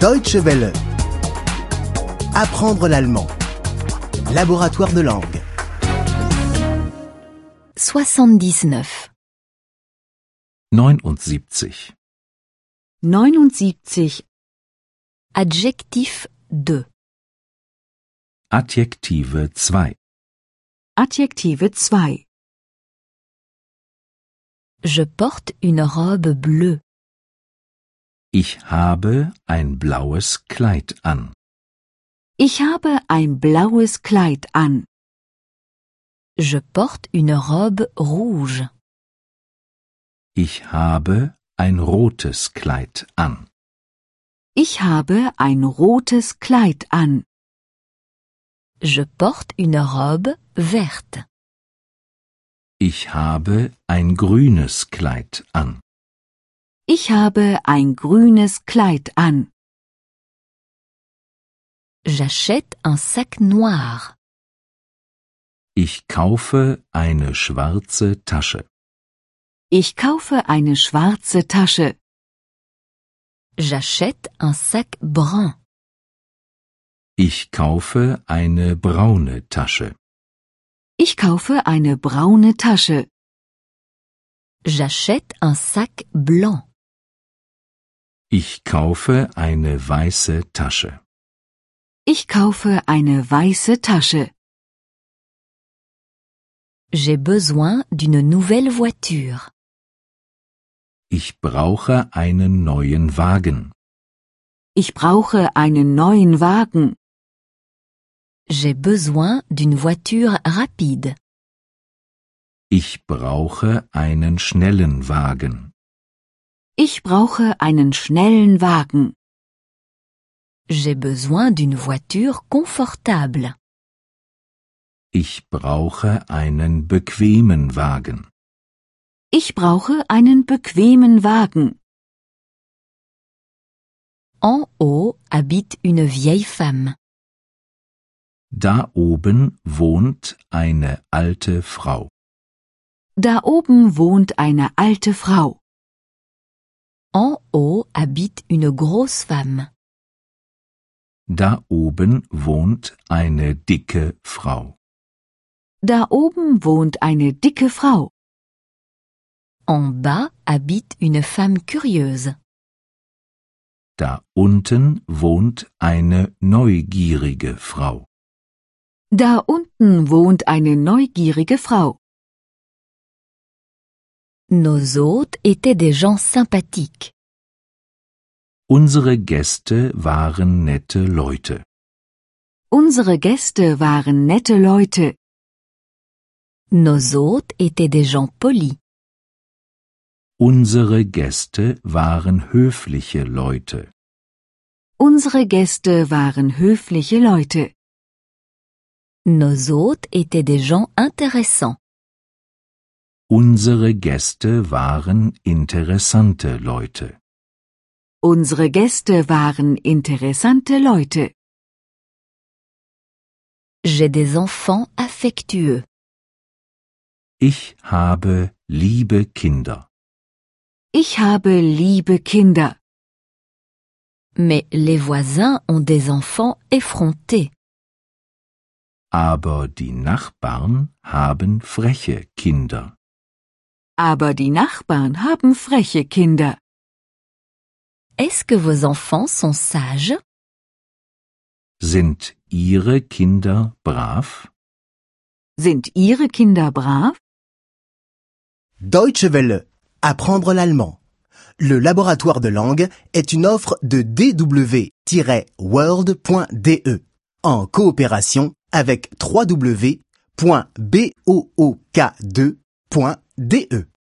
Deutsche Welle. Apprendre l'allemand. Laboratoire de langue. 79. 79. 79. Adjectif 2. Adjektive 2. Adjektive 2. Je porte une robe bleue. Ich habe ein blaues Kleid an. Ich habe ein blaues Kleid an. Je porte une robe rouge. Ich habe ein rotes Kleid an. Ich habe ein rotes Kleid an. Je porte une robe verte. Ich habe ein grünes Kleid an. Ich habe ein grünes Kleid an. J'achète un sac noir. Ich kaufe eine schwarze Tasche. Ich kaufe eine schwarze Tasche. J'achète un sac brun. Ich kaufe eine braune Tasche. Ich kaufe eine braune Tasche. J'achète un sac blanc. Ich kaufe eine weiße Tasche. Ich kaufe eine weiße Tasche. J'ai besoin d'une nouvelle voiture. Ich brauche einen neuen Wagen. Ich brauche einen neuen Wagen. J'ai besoin d'une voiture rapide. Ich brauche einen schnellen Wagen. Ich brauche einen schnellen Wagen. J'ai besoin d'une voiture confortable. Ich brauche einen bequemen Wagen. Ich brauche einen bequemen Wagen. En haut habite une vieille femme. Da oben wohnt eine alte Frau. Da oben wohnt eine alte Frau. Habite une grosse femme. Da oben wohnt eine dicke Frau. Da oben wohnt eine dicke Frau. En bas habite une femme curieuse. Da unten wohnt eine neugierige Frau. Da unten wohnt eine neugierige Frau. Nos hôtes étaient des gens sympathiques. Unsere Gäste waren nette Leute. Unsere Gäste waren nette Leute. Nos hôtes étaient des gens polis. Unsere Gäste waren höfliche Leute. Unsere Gäste waren höfliche Leute. Nos hôtes étaient des gens intéressants. Unsere Gäste waren interessante Leute. Unsere Gäste waren interessante Leute. J'ai des enfants affectueux. Ich habe liebe Kinder. Ich habe liebe Kinder. Mais les voisins ont des enfants effrontés. Aber die Nachbarn haben freche Kinder. Aber die Nachbarn haben freche Kinder. Est-ce que vos enfants sont sages? Sind Ihre Kinder brav? Sind Ihre Kinder brav? Deutsche Welle. Apprendre l'allemand. Le laboratoire de langue est une offre de dw-world.de en coopération avec www.book2.de.